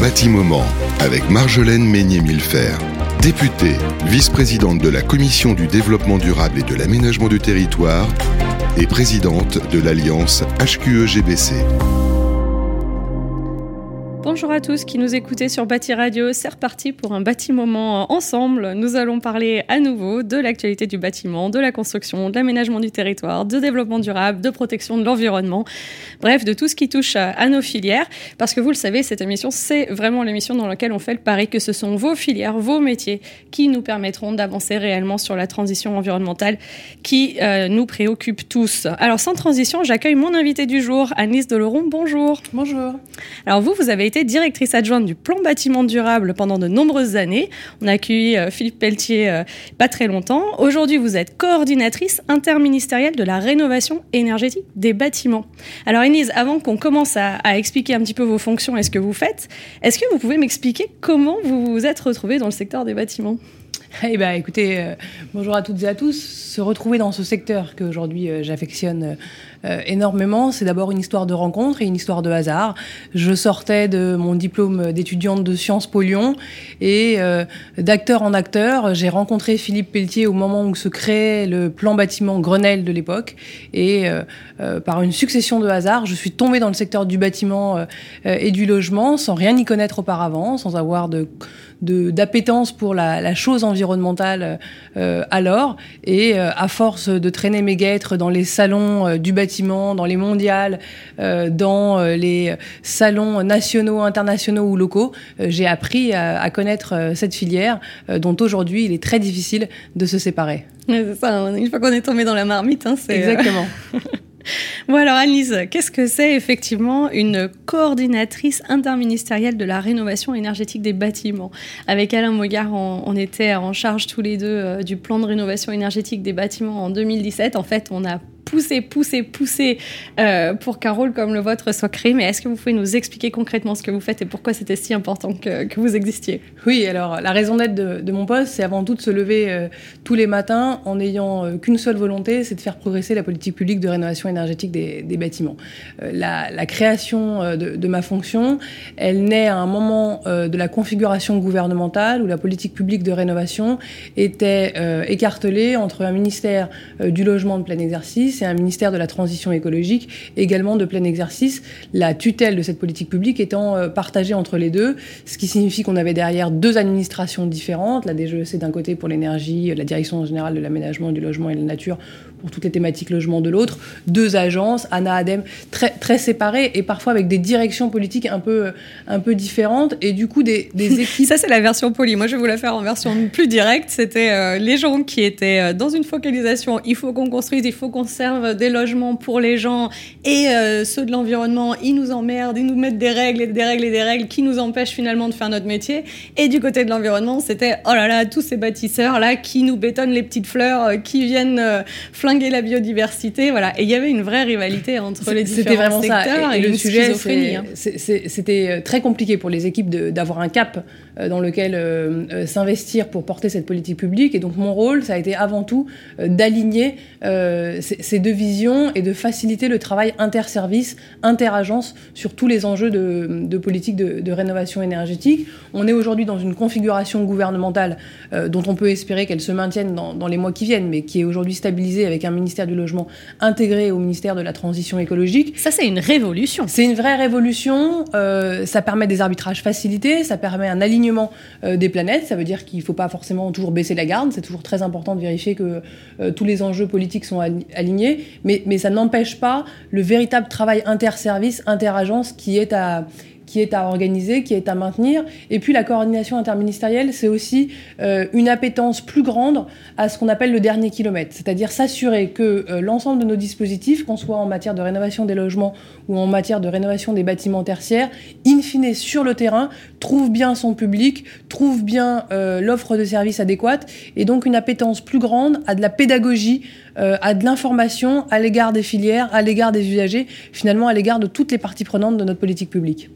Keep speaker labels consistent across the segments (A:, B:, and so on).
A: Bâtiment avec Marjolaine Meignet-Millefer, députée, vice-présidente de la Commission du développement durable et de l'aménagement du territoire et présidente de l'Alliance HQE-GBC.
B: Bonjour à tous qui nous écoutez sur Bâti Radio. C'est reparti pour un bâtiment ensemble. Nous allons parler à nouveau de l'actualité du bâtiment, de la construction, de l'aménagement du territoire, de développement durable, de protection de l'environnement. Bref, de tout ce qui touche à nos filières. Parce que vous le savez, cette émission, c'est vraiment l'émission dans laquelle on fait le pari que ce sont vos filières, vos métiers qui nous permettront d'avancer réellement sur la transition environnementale qui euh, nous préoccupe tous. Alors, sans transition, j'accueille mon invité du jour, Anis Doloron. Bonjour.
C: Bonjour.
B: Alors, vous, vous avez été directrice adjointe du plan bâtiment durable pendant de nombreuses années. On a accueilli euh, Philippe Pelletier euh, pas très longtemps. Aujourd'hui, vous êtes coordinatrice interministérielle de la rénovation énergétique des bâtiments. Alors, Inise, avant qu'on commence à, expliquer un petit peu vos fonctions et ce que vous faites, est-ce que vous pouvez m'expliquer comment vous vous êtes retrouvée dans le secteur des bâtiments?
C: Eh ben, écoutez, euh, bonjour à toutes et à tous. Se retrouver dans ce secteur qu'aujourd'hui euh, j'affectionne euh, énormément, c'est d'abord une histoire de rencontre et une histoire de hasard. Je sortais de mon diplôme d'étudiante de Sciences Po Lyon et d'acteur en acteur, j'ai rencontré Philippe Pelletier au moment où se créait le plan bâtiment Grenelle de l'époque et par une succession de hasards, je suis tombée dans le secteur du bâtiment et du logement sans rien y connaître auparavant, sans avoir de d'appétence pour la, la, chose environnementale euh, alors. Et euh, à force de traîner mes guêtres dans les salons euh, du bâtiment, dans les mondiales, euh, dans les salons nationaux, internationaux ou locaux, j'ai appris à, à connaître cette filière dont aujourd'hui il est très difficile de se séparer.
B: C'est ça, hein. une fois qu'on est tombé dans la marmite, hein, c'est...
C: Exactement.
B: Bon alors Annelise, qu'est-ce que c'est effectivement une coordinatrice interministérielle de la rénovation énergétique des bâtiments? Avec Alain Mogard, on, était en charge tous les deux euh, du plan de rénovation énergétique des bâtiments en 2017. En fait, on a pousser, pousser, pousser euh, pour qu'un rôle comme le vôtre soit créé. Mais est-ce que vous pouvez nous expliquer concrètement ce que vous faites et pourquoi c'était si important que, vous existiez?
C: Oui, alors la raison d'être de, mon poste, c'est avant tout de se lever euh, tous les matins en n'ayant euh, qu'une seule volonté, c'est de faire progresser la politique publique de rénovation énergétique des, bâtiments. La, création de, ma fonction, elle naît à un moment de la configuration gouvernementale où la politique publique de rénovation était écartelée entre un ministère du logement de plein exercice c'est un ministère de la transition écologique également de plein exercice, la tutelle de cette politique publique étant euh, partagée entre les deux, ce qui signifie qu'on avait derrière deux administrations différentes, la DGEC d'un côté pour l'énergie, la Direction générale de l'aménagement, du logement et de la nature pour toutes les thématiques logement de l'autre, deux agences, Anna Adem, très, très séparées et parfois avec des directions politiques un peu, un peu différentes et du coup des, des équipes.
B: Ça, c'est la version polie. Moi, je vais vous la faire en version plus directe. C'était euh, les gens qui étaient euh, dans une focalisation il faut qu'on construise, il faut qu'on serve des logements pour les gens et euh, ceux de l'environnement, ils nous emmerdent, ils nous mettent des règles et des règles et des règles qui nous empêchent finalement de faire notre métier. Et du côté de l'environnement, c'était oh là là, tous ces bâtisseurs là qui nous bétonnent les petites fleurs, qui viennent flinguer la biodiversité, voilà. Et il y avait une vraie rivalité entre les différents vraiment secteurs
C: ça.
B: Et,
C: le sujet, hein. c'était euh, très compliqué pour les équipes d'avoir un cap euh, dans lequel euh, s'investir pour porter cette politique publique. Et donc mon rôle, ça a été avant tout d'aligner ces deux visions et de faciliter le travail interservice, interagence sur tous les enjeux de, de politique de, de, rénovation énergétique. On est aujourd'hui dans une configuration gouvernementale dont on peut espérer qu'elle se maintienne dans, dans, les mois qui viennent, mais qui est aujourd'hui stabilisée avec un ministère du Logement intégré au ministère de la Transition écologique.
B: Ça, c'est une révolution.
C: C'est une vraie révolution. Euh, ça permet des arbitrages facilités, ça permet un alignement euh, des planètes. Ça veut dire qu'il ne faut pas forcément toujours baisser la garde. C'est toujours très important de vérifier que euh, tous les enjeux politiques sont alignés. Mais, mais ça n'empêche pas le véritable travail interservice, interagence qui est à qui est à organiser, qui est à maintenir. Et puis la coordination interministérielle, c'est aussi euh, une appétence plus grande à ce qu'on appelle le dernier kilomètre, c'est-à-dire s'assurer que euh, l'ensemble de nos dispositifs, qu'on soit en matière de rénovation des logements ou en matière de rénovation des bâtiments tertiaires, in fine sur le terrain, trouve bien son public, trouve bien euh, l'offre de services adéquate, et donc une appétence plus grande à de la pédagogie, à de l'information à l'égard des filières, à l'égard des usagers, finalement à l'égard de toutes les parties prenantes de notre politique publique.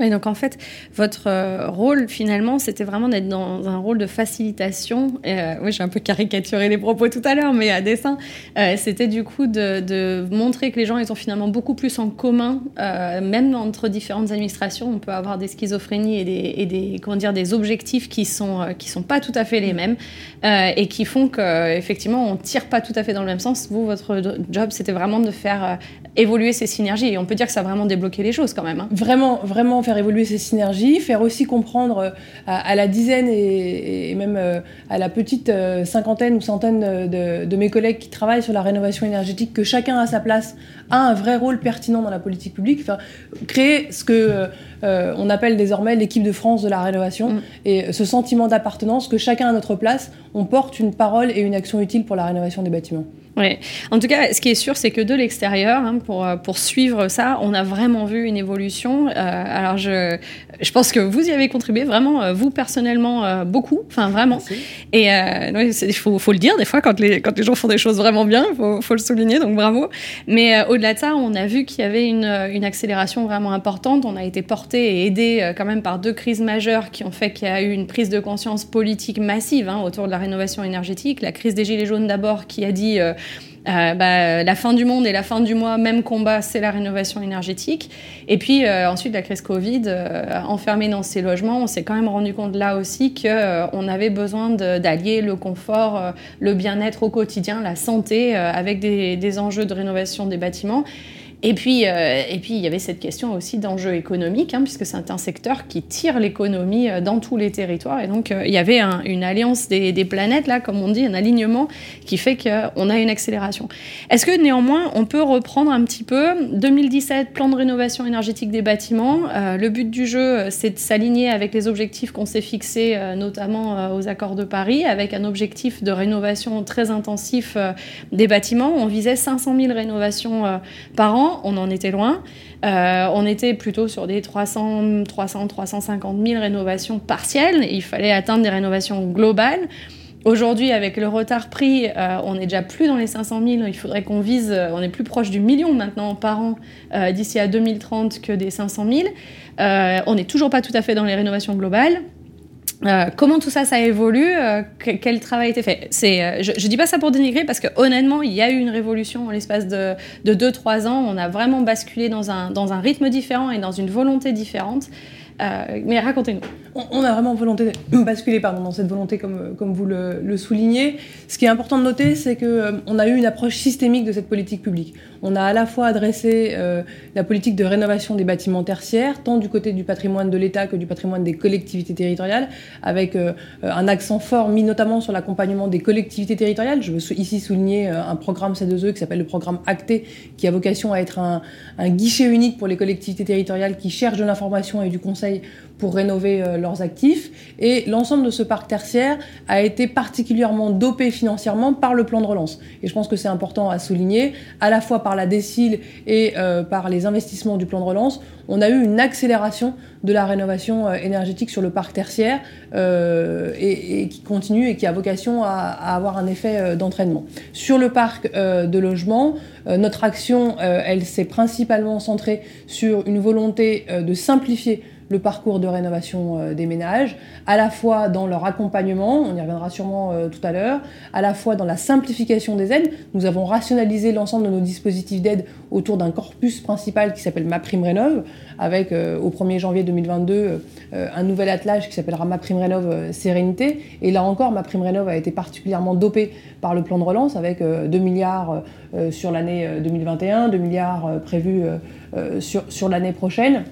B: Oui, donc en fait, votre euh, rôle finalement, c'était vraiment d'être dans un rôle de facilitation. Euh, oui, j'ai un peu caricaturé les propos tout à l'heure, mais à dessein, euh, c'était du coup de, montrer que les gens ils ont finalement beaucoup plus en commun, même entre différentes administrations. On peut avoir des schizophrénies et des, et des comment dire, des objectifs qui sont qui sont pas tout à fait les mêmes et qui font que effectivement on tire pas tout à fait dans le même sens. Vous, votre job, c'était vraiment de faire évoluer ces synergies. Et on peut dire que ça a vraiment débloqué les choses quand même. Hein.
C: Vraiment, vraiment faire évoluer ces synergies, faire aussi comprendre euh, à, la dizaine et, même euh, à la petite euh, cinquantaine ou centaine de, mes collègues qui travaillent sur la rénovation énergétique que chacun à sa place a un vrai rôle pertinent dans la politique publique. Enfin, créer ce que on appelle désormais l'équipe de France de la rénovation mm. et ce sentiment d'appartenance que chacun à notre place, on porte une parole et une action utile pour la rénovation des bâtiments.
B: Ouais. En tout cas, ce qui est sûr, c'est que de l'extérieur, hein, pour, pour suivre ça, on a vraiment vu une évolution. Euh, alors, je, je pense que vous y avez contribué vraiment, euh, vous personnellement, euh, beaucoup. Enfin, vraiment. Et il faut, faut, le dire, des fois, quand les, quand les gens font des choses vraiment bien, il faut, faut, le souligner, donc bravo. Mais au-delà de ça, on a vu qu'il y avait une, une, accélération vraiment importante. On a été porté et aidé quand même par deux crises majeures qui ont fait qu'il y a eu une prise de conscience politique massive hein, autour de la rénovation énergétique. La crise des Gilets jaunes d'abord, qui a dit euh, bah, la fin du monde et la fin du mois, même combat, c'est la rénovation énergétique. Et puis euh, ensuite, la crise Covid, euh, dans ces logements, on s'est quand même rendu compte là aussi qu'on avait besoin d'allier le confort, le bien-être au quotidien, la santé, avec des enjeux de rénovation des bâtiments. Et puis, euh, et puis, il y avait cette question aussi d'enjeux économiques, hein, puisque c'est un secteur qui tire l'économie euh, dans tous les territoires. Et donc, euh, il y avait une alliance des, des, planètes, là, comme on dit, un alignement qui fait qu'on a une accélération. Est-ce que néanmoins, on peut reprendre un petit peu 2017, plan de rénovation énergétique des bâtiments Le but du jeu, c'est de s'aligner avec les objectifs qu'on s'est fixés, notamment aux accords de Paris, avec un objectif de rénovation très intensif des bâtiments. On visait 500 000 rénovations par an on en était loin. Euh, on était plutôt sur des 300, 300, 350 000 rénovations partielles. Il fallait atteindre des rénovations globales. Aujourd'hui, avec le retard pris, euh, on n'est déjà plus dans les 500 000. Il faudrait qu'on vise, euh, on est plus proche du million maintenant par an d'ici à 2030 que des 500 000. on n'est toujours pas tout à fait dans les rénovations globales. Euh, comment tout ça, ça évolue euh, Quel travail a été fait euh, je, ne dis pas ça pour dénigrer parce que honnêtement, il y a eu une révolution en l'espace de 2-3 ans. On a vraiment basculé dans un, dans un rythme différent et dans une volonté différente. mais racontez-nous.
C: On a vraiment volonté de basculer pardon, dans cette volonté, comme, comme vous le, le soulignez. Ce qui est important de noter, c'est qu'on a eu une approche systémique de cette politique publique. On a à la fois adressé euh, la politique de rénovation des bâtiments tertiaires, tant du côté du patrimoine de l'État que du patrimoine des collectivités territoriales, avec euh, un accent fort mis notamment sur l'accompagnement des collectivités territoriales. Je veux ici souligner euh, un programme C2E qui s'appelle le programme Acté, qui a vocation à être un, un guichet unique pour les collectivités territoriales qui cherchent de l'information et du conseil pour rénover leurs actifs. Et l'ensemble de ce parc tertiaire a été particulièrement dopé financièrement par le plan de relance. Et je pense que c'est important à souligner, à la fois par la décile et euh, par les investissements du plan de relance, on a eu une accélération de la rénovation euh, énergétique sur le parc tertiaire euh, et, qui continue et qui a vocation à, avoir un effet d'entraînement. Sur le parc de logement, notre action, elle s'est principalement centrée sur une volonté de simplifier le parcours de rénovation euh, des ménages, à la fois dans leur accompagnement, on y reviendra sûrement euh, tout à l'heure, à la fois dans la simplification des aides. Nous avons rationalisé l'ensemble de nos dispositifs d'aide autour d'un corpus principal qui s'appelle Ma Prime Rénov, avec euh, au 1er janvier 2022 un nouvel attelage qui s'appellera Ma Prime Rénov Sérénité. Et là encore, Ma Prime Rénov a été particulièrement dopée par le plan de relance avec 2 milliards sur l'année 2021, 2 milliards prévus sur l'année prochaine.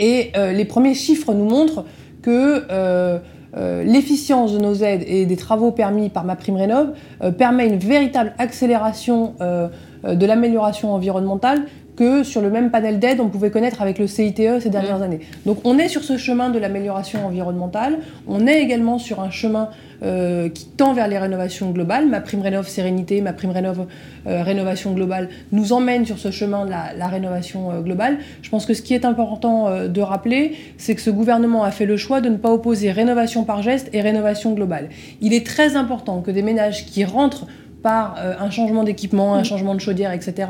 C: Et euh, les premiers chiffres nous montrent que euh, euh, l'efficience de nos aides et des travaux permis par ma prime rénov permet une véritable accélération de l'amélioration environnementale que sur le même panel d'aide on pouvait connaître avec le CITE ces dernières mmh. années. Donc on est sur ce chemin de l'amélioration environnementale, on est également sur un chemin euh, qui tend vers les rénovations globales. Ma prime rénov sérénité, ma prime rénov euh, rénovation globale nous emmène sur ce chemin de la, rénovation euh, globale. Je pense que ce qui est important de rappeler, c'est que ce gouvernement a fait le choix de ne pas opposer rénovation par geste et rénovation globale. Il est très important que des ménages qui rentrent par un changement d'équipement, un mm. changement de chaudière, etc.,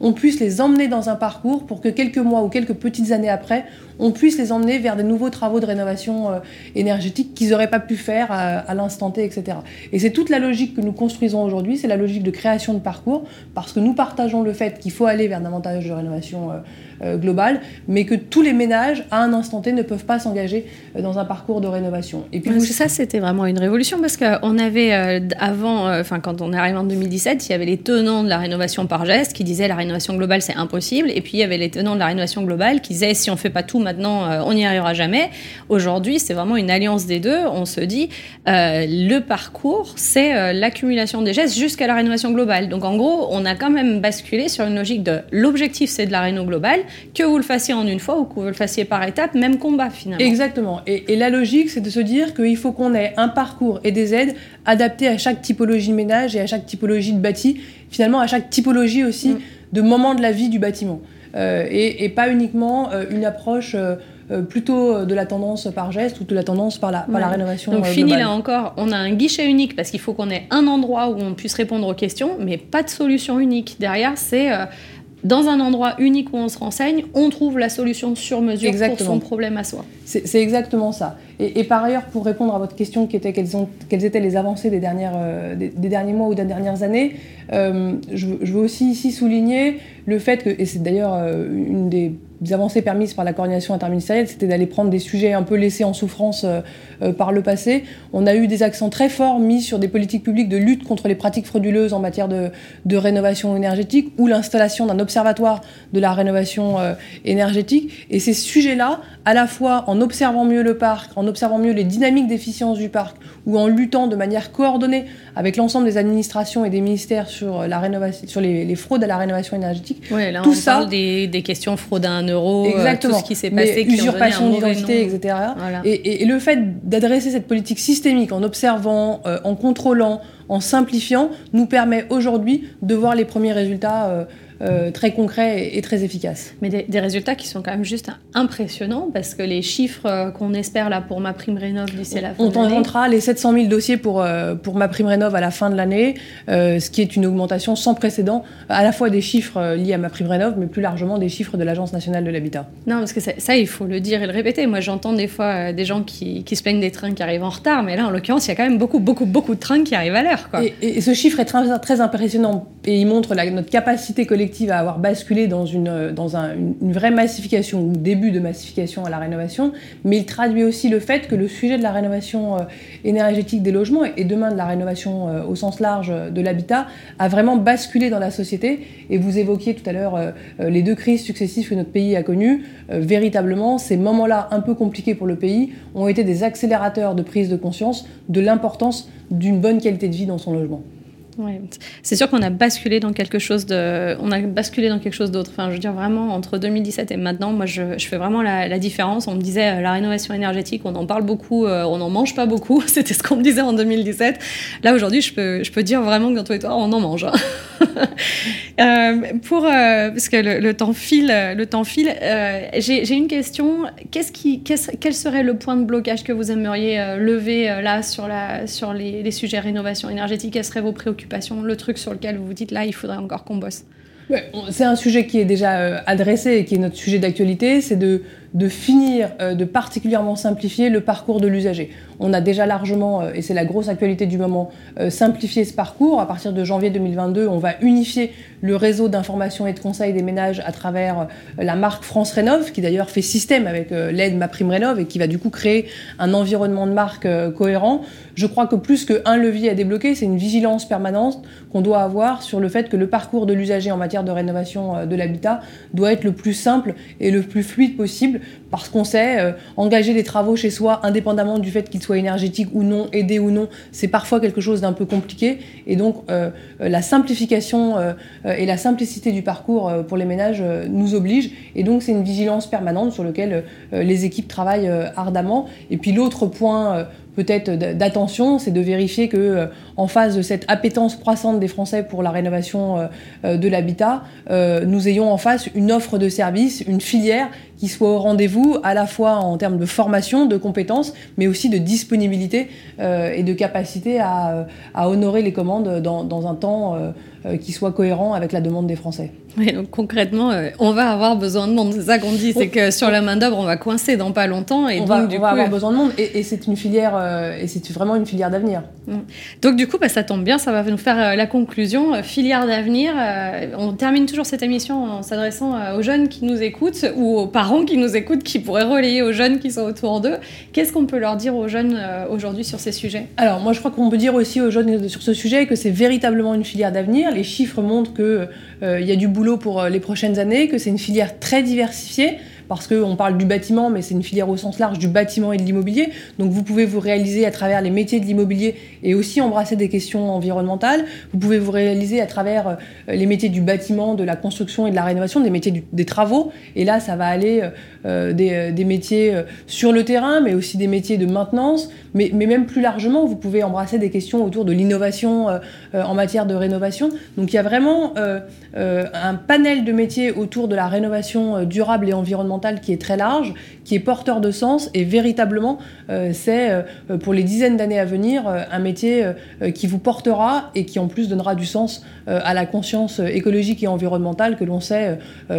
C: on puisse les emmener dans un parcours pour que quelques mois ou quelques petites années après, on puisse les emmener vers des nouveaux travaux de rénovation énergétique qu'ils n'auraient pas pu faire à, l'instant T, etc. Et c'est toute la logique que nous construisons aujourd'hui, c'est la logique de création de parcours, parce que nous partageons le fait qu'il faut aller vers davantage de rénovation euh, globale, mais que tous les ménages, à un instant T, ne peuvent pas s'engager euh, dans un parcours de rénovation.
B: Et puis ça, c'était vraiment une révolution parce qu'on avait euh, avant, enfin quand on est arrivé en 2017, il y avait les tenants de la rénovation par geste qui disaient la rénovation globale c'est impossible, et puis il y avait les tenants de la rénovation globale qui disaient si on fait pas tout maintenant, on n'y arrivera jamais. Aujourd'hui, c'est vraiment une alliance des deux. On se dit le parcours, c'est l'accumulation des gestes jusqu'à la rénovation globale. Donc en gros, on a quand même basculé sur une logique de l'objectif c'est de la réno globale, que vous le fassiez en une fois ou que vous le fassiez par étapes, même combat finalement.
C: Exactement. Et, la logique, c'est de se dire qu'il faut qu'on ait un parcours et des aides adaptés à chaque typologie de ménage et à chaque typologie de bâti, finalement à chaque typologie aussi mm. de moment de la vie du bâtiment. Euh, et, pas uniquement euh, une approche euh, plutôt de la tendance par geste ou de la tendance par la, par la rénovation.
B: Donc fini là encore, on a un guichet unique parce qu'il faut qu'on ait un endroit où on puisse répondre aux questions, mais pas de solution unique. Derrière, c'est dans un endroit unique où on se renseigne, on trouve la solution sur mesure pour son problème à soi.
C: C'est exactement ça. Et, par ailleurs, pour répondre à votre question qui était quelles, ont, quelles étaient les avancées des, dernières, euh, des, derniers mois ou des dernières années, euh, je, veux aussi ici souligner le fait que, et c'est d'ailleurs euh, une des avancées permises par la coordination interministérielle, c'était d'aller prendre des sujets un peu laissés en souffrance par le passé. On a eu des accents très forts mis sur des politiques publiques de lutte contre les pratiques frauduleuses en matière de, de rénovation énergétique ou l'installation d'un observatoire de la rénovation énergétique. Et ces sujets-là, à la fois en observant mieux le parc, en observant mieux les dynamiques d'efficience du parc ou en luttant de manière coordonnée avec l'ensemble des administrations et des ministères sur, la rénovation, sur les, fraudes à la rénovation énergétique.
B: là, tout on ça, parle des, des, questions fraude à un euro, euh, exactement, tout ce qui s'est passé,
C: usurpation d'identité, etc. Et, le fait d'adresser cette politique systémique en observant, euh, en contrôlant, en simplifiant, nous permet aujourd'hui de voir les premiers résultats. Euh, euh, très concret et, très efficace.
B: Mais des, résultats qui sont quand même juste impressionnants parce que les chiffres euh, qu'on espère là pour ma prime rénov d'ici la fin
C: On tentera les 700 000 dossiers pour, euh, pour ma prime rénov à la fin de l'année, ce qui est une augmentation sans précédent, à la fois des chiffres liés à ma prime rénov, mais plus largement des chiffres de l'Agence nationale de l'habitat.
B: Non, parce que ça, il faut le dire et le répéter. Moi, j'entends des fois des gens qui, qui, se plaignent des trains qui arrivent en retard, mais là, en l'occurrence, il y a quand même beaucoup, beaucoup, beaucoup de trains qui arrivent à l'heure.
C: Et, et, ce chiffre est très, très impressionnant et il montre la, notre capacité collective à avoir basculé dans, une, dans une, vraie massification ou début de massification à la rénovation, mais il traduit aussi le fait que le sujet de la rénovation euh, énergétique des logements et demain de la rénovation euh, au sens large de l'habitat a vraiment basculé dans la société. Et vous évoquiez tout à l'heure euh, les deux crises successives que notre pays a connues. Véritablement, ces moments-là un peu compliqués pour le pays ont été des accélérateurs de prise de conscience de l'importance d'une bonne qualité de vie dans son logement.
B: C'est sûr qu'on a basculé dans quelque chose de, on a basculé dans quelque chose d'autre. Enfin, je veux dire vraiment entre 2017 et maintenant, moi, je, fais vraiment la, différence. On me disait euh, la rénovation énergétique, on en parle beaucoup, euh, on n'en mange pas beaucoup. C'était ce qu'on me disait en 2017. Là aujourd'hui, je peux, je peux dire vraiment que dans tous les toits, on en mange. Hein. Euh, pour parce que le, temps file, le temps file. J'ai une question. Qu'est-ce qui, quel serait le point de blocage que vous aimeriez lever là sur la, sur les, les sujets rénovation énergétique? Quelles seraient vos préoccupations le truc sur lequel vous vous dites là, il faudrait encore qu'on bosse.
C: C'est un sujet qui est déjà euh, adressé et qui est notre sujet d'actualité, c'est de de finir euh, de particulièrement simplifier le parcours de l'usager. On a déjà largement, euh, et c'est la grosse actualité du moment, euh, simplifié ce parcours. À partir de janvier 2022, on va unifier le réseau d'information et de conseil des ménages à travers la marque France Rénov, qui d'ailleurs fait système avec l'aide Ma Prime Rénov et qui va du coup créer un environnement de marque cohérent. Je crois que plus qu'un levier à débloquer, c'est une vigilance permanente qu'on doit avoir sur le fait que le parcours de l'usager en matière de rénovation de l'habitat doit être le plus simple et le plus fluide possible parce qu'on sait, euh, engager des travaux chez soi, indépendamment du fait qu'ils soient énergétiques ou non, aidés ou non, c'est parfois quelque chose d'un peu compliqué. Et donc, euh, euh, la simplification et la simplicité du parcours pour les ménages nous obligent. Et donc, c'est une vigilance permanente sur laquelle les équipes travaillent ardemment. Et puis, l'autre point peut-être d'attention, c'est de vérifier que en face de cette appétence croissante des Français pour la rénovation de l'habitat, nous ayons en face une offre de services, une filière qui soit au rendez-vous à la fois en termes de formation, de compétences, mais aussi de disponibilité et de capacité à, honorer les commandes dans, un temps qui soit cohérent avec la demande des Français.
B: Oui, donc concrètement, euh, on va avoir besoin de monde. C'est ça qu'on dit, c'est que sur la main-d'œuvre, on va coincer dans pas longtemps.
C: Et on donc, va, du on va avoir euh, besoin de monde. Et, c'est une filière, euh, et c'est vraiment une filière d'avenir.
B: Mm. Donc, du coup, bah, ça tombe bien, ça va nous faire la conclusion. filière d'avenir. on termine toujours cette émission en s'adressant aux jeunes qui nous écoutent ou aux parents qui nous écoutent, qui pourraient relayer aux jeunes qui sont autour d'eux. Qu'est-ce qu'on peut leur dire aux jeunes aujourd'hui sur ces sujets?
C: Alors, moi, je crois qu'on peut dire aussi aux jeunes sur ce sujet que c'est véritablement une filière d'avenir. Les chiffres montrent qu'il il y a du boulot pour les prochaines années, que c'est une filière très diversifiée parce qu'on parle du bâtiment, mais c'est une filière au sens large du bâtiment et de l'immobilier. Donc vous pouvez vous réaliser à travers les métiers de l'immobilier et aussi embrasser des questions environnementales. Vous pouvez vous réaliser à travers euh, les métiers du bâtiment, de la construction et de la rénovation, des métiers des travaux. Et là, ça va aller euh, euh, des, métiers sur le terrain, mais aussi des métiers de maintenance. Mais, mais même plus largement, vous pouvez embrasser des questions autour de l'innovation en matière de rénovation. Donc il y a vraiment un panel de métiers autour de la rénovation durable et environnementale qui est très large, qui est porteur de sens et véritablement euh, c'est euh, pour les dizaines d'années à venir euh, un métier qui vous portera et qui en plus donnera du sens à la conscience écologique et environnementale que l'on sait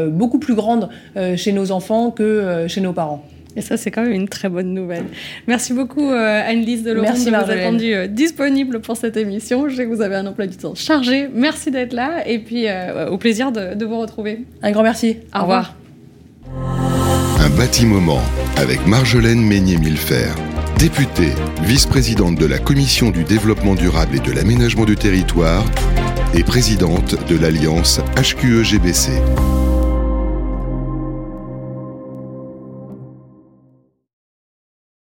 C: beaucoup plus grande chez nos enfants que chez nos parents.
B: Et ça, c'est quand même une très bonne nouvelle. Merci beaucoup, Anne-Lise de Merci, de vous avoir rendu disponible pour cette émission. Je sais que vous avez un emploi du temps chargé. Merci d'être là et puis au plaisir de, vous retrouver.
C: Un grand merci.
B: Au, revoir.
A: Un bâtiment avec Marjolaine Meignet-Millefer, députée, vice-présidente de la Commission du développement durable et de l'aménagement du territoire et présidente de l'Alliance HQE-GBC.